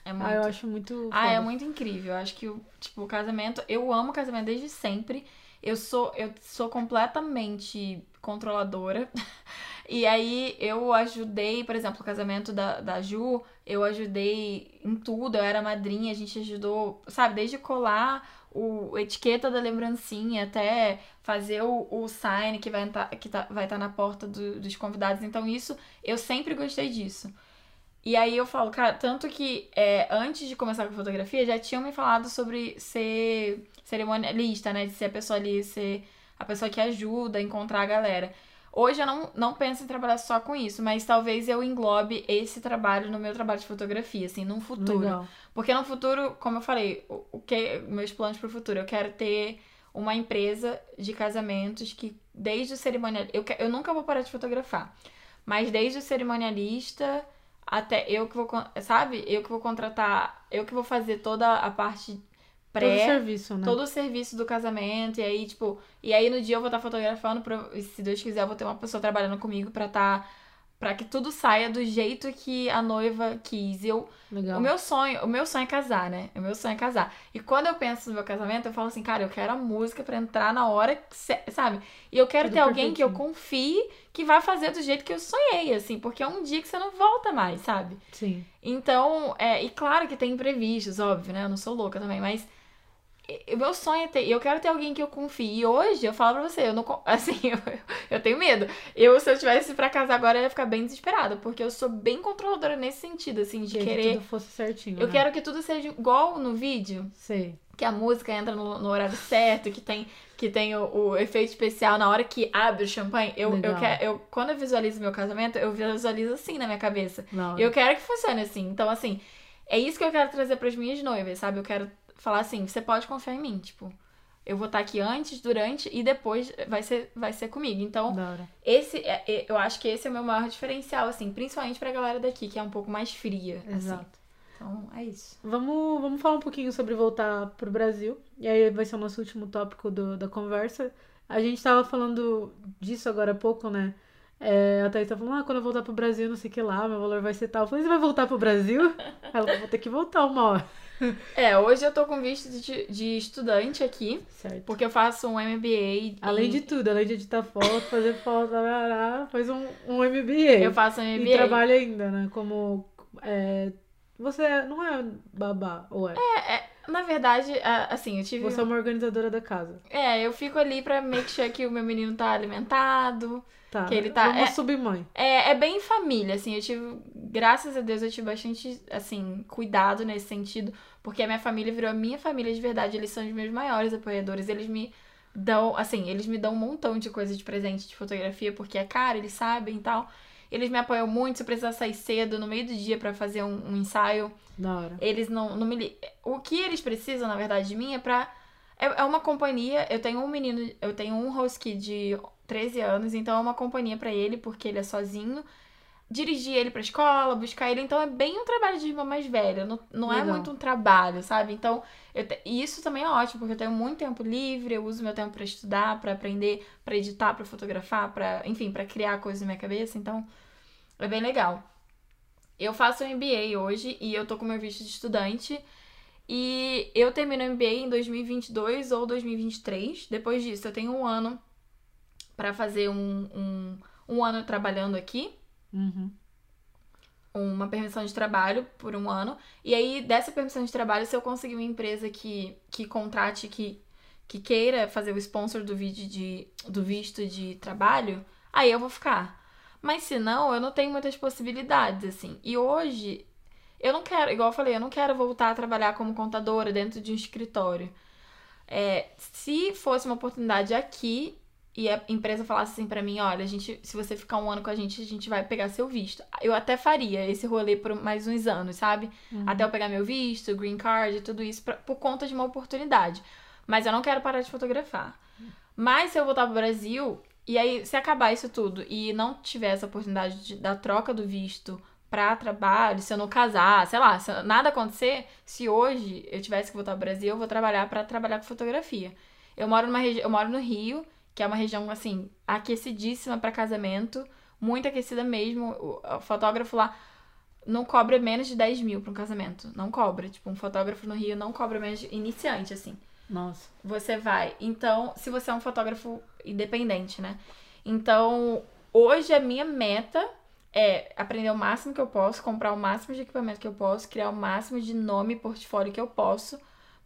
É muito. Ah, eu acho muito. Ah, é muito incrível. Eu acho que o, tipo, o casamento, eu amo casamento desde sempre. Eu sou eu sou completamente controladora. E aí eu ajudei, por exemplo, o casamento da, da Ju, eu ajudei em tudo, eu era madrinha, a gente ajudou, sabe, desde colar o etiqueta da lembrancinha até fazer o, o sign que vai estar que tá, vai estar na porta do- dos convidados. Então isso, eu sempre gostei disso. E aí eu falo, cara, tanto que é, antes de começar com fotografia, já tinham me falado sobre ser cerimonialista, né? De ser a pessoa ali, ser a pessoa que ajuda a encontrar a galera. Hoje eu não, não penso em trabalhar só com isso, mas talvez eu englobe esse trabalho no meu trabalho de fotografia, assim, num futuro. Legal. Porque no futuro, como eu falei, o, o que meus planos pro futuro, eu quero ter uma empresa de casamentos que desde o cerimonial, eu, eu nunca vou parar de fotografar, mas desde o cerimonialista até eu que vou, sabe? Eu que vou contratar, eu que vou fazer toda a parte Todo pré, serviço, né? todo o serviço do casamento e aí tipo, e aí no dia eu vou estar fotografando, pra- se Deus quiser eu vou ter uma pessoa trabalhando comigo pra tá para que tudo saia do jeito que a noiva quis. Eu Legal. o meu sonho, o meu sonho é casar, né? O meu sonho é casar. E quando eu penso no meu casamento, eu falo assim, cara, eu quero a música pra entrar na hora, sabe? E eu quero Tudo ter alguém que eu confie que vai fazer do jeito que eu sonhei, assim, porque é um dia que você não volta mais, sabe? Sim. Então, é, e claro que tem imprevistos, óbvio, né? Eu não sou louca também, mas o meu sonho é ter. Eu quero ter alguém que eu confie. E hoje, eu falo pra você, eu não. Assim, eu, eu tenho medo. Eu, se eu tivesse pra casar agora, eu ia ficar bem desesperada. Porque eu sou bem controladora nesse sentido, assim, de Que querer. tudo fosse certinho. Eu né? quero que tudo seja igual no vídeo. Sei. Que a música entra no, no horário certo, que tem, que tem o, o efeito especial na hora que abre o champanhe. Eu, eu quero. Eu, quando eu visualizo meu casamento, eu visualizo assim na minha cabeça. Não. Eu quero que funcione assim. Então, assim, é isso que eu quero trazer pras minhas noivas, sabe? Eu quero falar assim, você pode confiar em mim, tipo, eu vou estar aqui antes, durante e depois vai ser, vai ser comigo. Então, esse é- é- eu acho que esse é o meu maior diferencial, assim, principalmente pra galera daqui, que é um pouco mais fria. assim. Exato. Então, é isso. Vamos, vamos falar um pouquinho sobre voltar pro Brasil. E aí vai ser o nosso último tópico do, da conversa. A gente tava falando disso agora há pouco, né? É, a Thaís tá falando, ah, quando eu voltar pro Brasil, não sei o que lá, meu valor vai ser tal. Eu falei, você vai voltar pro Brasil? Ela, vou ter que voltar uma hora. É, hoje eu tô com visto de, de estudante aqui, Certo. porque eu faço um MBA. Além de tudo, além de editar foto, fazer foto, faz um, um MBA. Eu faço um MBA. E trabalha ainda, né? Como. é, você não é babá, ou é? Na verdade, a- assim, eu tive. Você é uma organizadora da casa. É, eu fico ali pra make sure que o meu menino tá alimentado. Tá. Que ele tá- Uma é- submãe. É, é bem família, assim, eu tive, graças a Deus, eu tive bastante, assim, cuidado nesse sentido, porque a minha família virou a minha família de verdade, eles são os meus maiores apoiadores, eles me dão, assim, eles me dão um montão de coisa de presente de fotografia, porque é caro, eles sabem e tal. Eles me apoiam muito, se eu precisar sair cedo, no meio do dia pra fazer um, um ensaio, Da hora. eles não, não me. O que eles precisam, na verdade, de mim é pra. É, é uma companhia. Eu tenho um menino. Eu tenho um husky de 13 anos, então é uma companhia pra ele, porque ele é sozinho. Dirigir ele pra escola, buscar ele. Então é bem um trabalho de irmã mais velha. Não, não é muito um trabalho, sabe? Então, te- e isso também é ótimo, porque eu tenho muito tempo livre, eu uso meu tempo pra estudar, pra aprender, pra editar, pra fotografar, para enfim, pra criar coisas na minha cabeça. Então, é bem legal. Eu faço MBA hoje e eu tô com meu visto de estudante. E eu termino o MBA em 2022 ou 2023. Depois disso, eu tenho um ano pra fazer um, um, um ano trabalhando aqui. Uhum. Uma permissão de trabalho por um ano. E aí, dessa permissão de trabalho, se eu conseguir uma empresa que, que contrate, que, que queira fazer o sponsor do vídeo de, do visto de trabalho, aí eu vou ficar. Mas se não, eu não tenho muitas possibilidades, assim. E hoje, eu não quero, igual eu falei, eu não quero voltar a trabalhar como contadora dentro de um escritório. É, se fosse uma oportunidade aqui e a empresa falasse assim pra mim, olha, a gente, se você ficar um ano com a gente, a gente vai pegar seu visto. Eu até faria esse rolê por mais uns anos, sabe? Uhum. Até eu pegar meu visto, green card, tudo isso pra- por conta de uma oportunidade. Mas eu não quero parar de fotografar. Mas se eu voltar pro Brasil, e aí se acabar isso tudo e não tiver essa oportunidade de- da troca do visto pra trabalho, se eu não casar, sei lá, se nada acontecer, se hoje eu tivesse que voltar pro Brasil, eu vou trabalhar pra trabalhar com fotografia. Eu moro numa eu moro no Rio, que é uma região assim aquecidíssima pra casamento, muito aquecida mesmo. O, fotógrafo lá não cobra menos de 10 mil pra um casamento. Não cobra. Tipo, um fotógrafo no Rio não cobra menos de iniciante, assim. Nossa. Você vai. Então, se você é um fotógrafo independente, né? Então, hoje a minha meta é aprender o máximo que eu posso, comprar o máximo de equipamento que eu posso, criar o máximo de nome e portfólio que eu posso,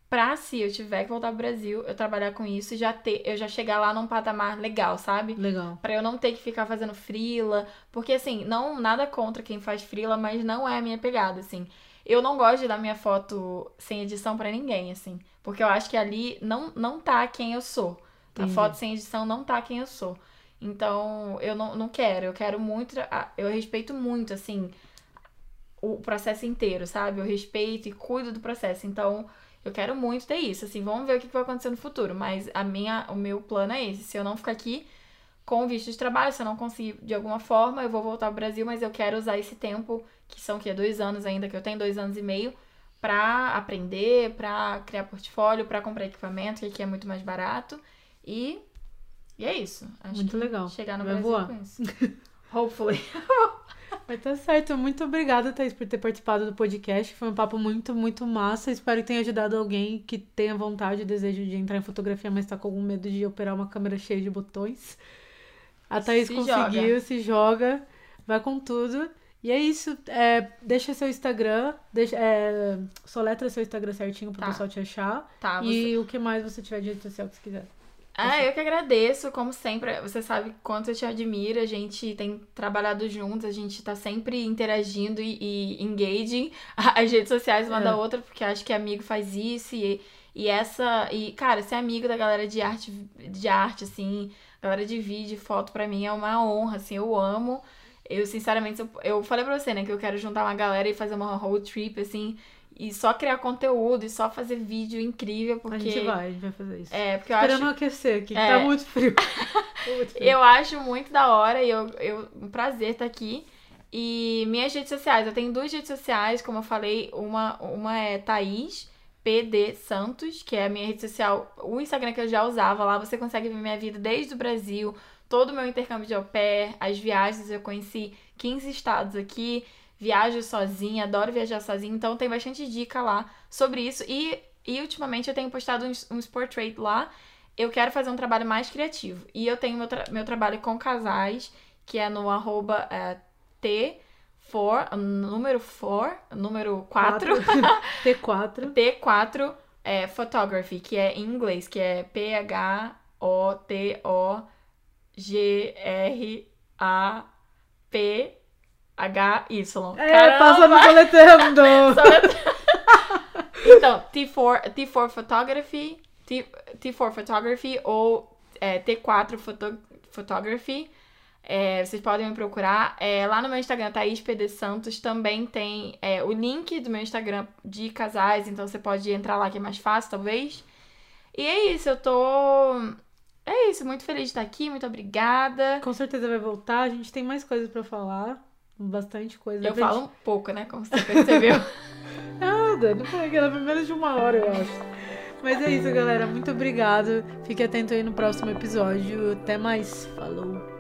pra se eu tiver que voltar pro Brasil, eu trabalhar com isso e já ter, eu já chegar lá num patamar legal, sabe? Legal. Pra eu não ter que ficar fazendo frila. Porque, assim, não nada contra quem faz frila, mas não é a minha pegada, assim. Eu não gosto de dar minha foto sem edição pra ninguém, assim. Porque eu acho que ali não, não tá quem eu sou. A Entendi. foto sem edição não tá quem eu sou. Então, eu não, não quero. Eu quero muito. Eu respeito muito, assim, o processo inteiro, sabe? Eu respeito e cuido do processo. Então, eu quero muito ter isso. Assim, vamos ver o que vai acontecer no futuro. Mas a minha, o meu plano é esse. Se eu não ficar aqui com visto de trabalho, se eu não conseguir de alguma forma, eu vou voltar ao Brasil, mas eu quero usar esse tempo, que são que dois anos ainda, que eu tenho dois anos e meio, pra aprender, pra criar portfólio, pra comprar equipamento, que aqui é muito mais barato. E, e é isso. Acho Muito que legal. chegar no Vai Brasil voar. com isso. Hopefully. Mas tá certo. Muito obrigada, Thaís, por ter participado do podcast. Foi um papo muito, muito massa. Espero que tenha ajudado alguém que tenha vontade e desejo de entrar em fotografia, mas tá com algum medo de operar uma câmera cheia de botões. A Thaís Se conseguiu, joga. se joga, vai com tudo. E é isso. É, deixa seu Instagram. Deixa, é, soletra seu Instagram certinho pro Tá. pessoal te achar. Tá, você... E o que mais você tiver de rede social que você quiser. Ah, eu que agradeço, como sempre. Você sabe quanto eu te admiro. A gente tem trabalhado juntos, a gente tá sempre interagindo e, e engaging as redes sociais uma É. da outra, porque acho que amigo faz isso e, e essa. E, cara, ser amigo da galera de arte, de arte, assim, galera de vídeo, foto, pra mim é uma honra, assim, eu amo. Eu, sinceramente, eu, eu falei pra você, né, que eu quero juntar uma galera e fazer uma road trip, assim, e só criar conteúdo e só fazer vídeo incrível, porque. A gente vai, a gente vai fazer isso. É, porque eu Esperando acho. aquecer aqui, que É. tá muito frio. Tá muito frio. Eu acho muito da hora e eu, eu, um prazer estar aqui. E minhas redes sociais, eu tenho duas redes sociais, como eu falei, uma, uma é Thaís PD Santos, que é a minha rede social, o Instagram que eu já usava. Lá você consegue ver minha vida desde o Brasil, todo o meu intercâmbio de au pair, as viagens, eu conheci 15 estados aqui, viajo sozinha, adoro viajar sozinha, então tem bastante dica lá sobre isso. E, e ultimamente eu tenho postado uns, uns portrait lá. Eu quero fazer um trabalho mais criativo. E eu tenho meu, tra- meu trabalho com casais, que é no arroba é, T4, número 4, número 4, T4. T4 é, Photography, que é em inglês, que é P-H-O-T-O-G-R-A-P-H-Y. É, passa no soletrando. Então, T4, T4 Photography, T, T4 Photography ou é, T4 Photo, Photography. É, vocês podem me procurar. É, lá no meu Instagram, Thaís PD Santos, também tem é, o link do meu Instagram de casais, então você pode entrar lá que é mais fácil, talvez. E é isso, eu tô. É isso, muito feliz de estar aqui, muito obrigada. Com certeza vai voltar. A gente tem mais coisas pra falar. Bastante coisa. Eu falo um pouco, né? Como você percebeu. Nada, não foi aquela menos de uma hora, eu acho. Mas é isso, galera. Muito obrigado. Fique atento aí no próximo episódio. Até mais. Falou.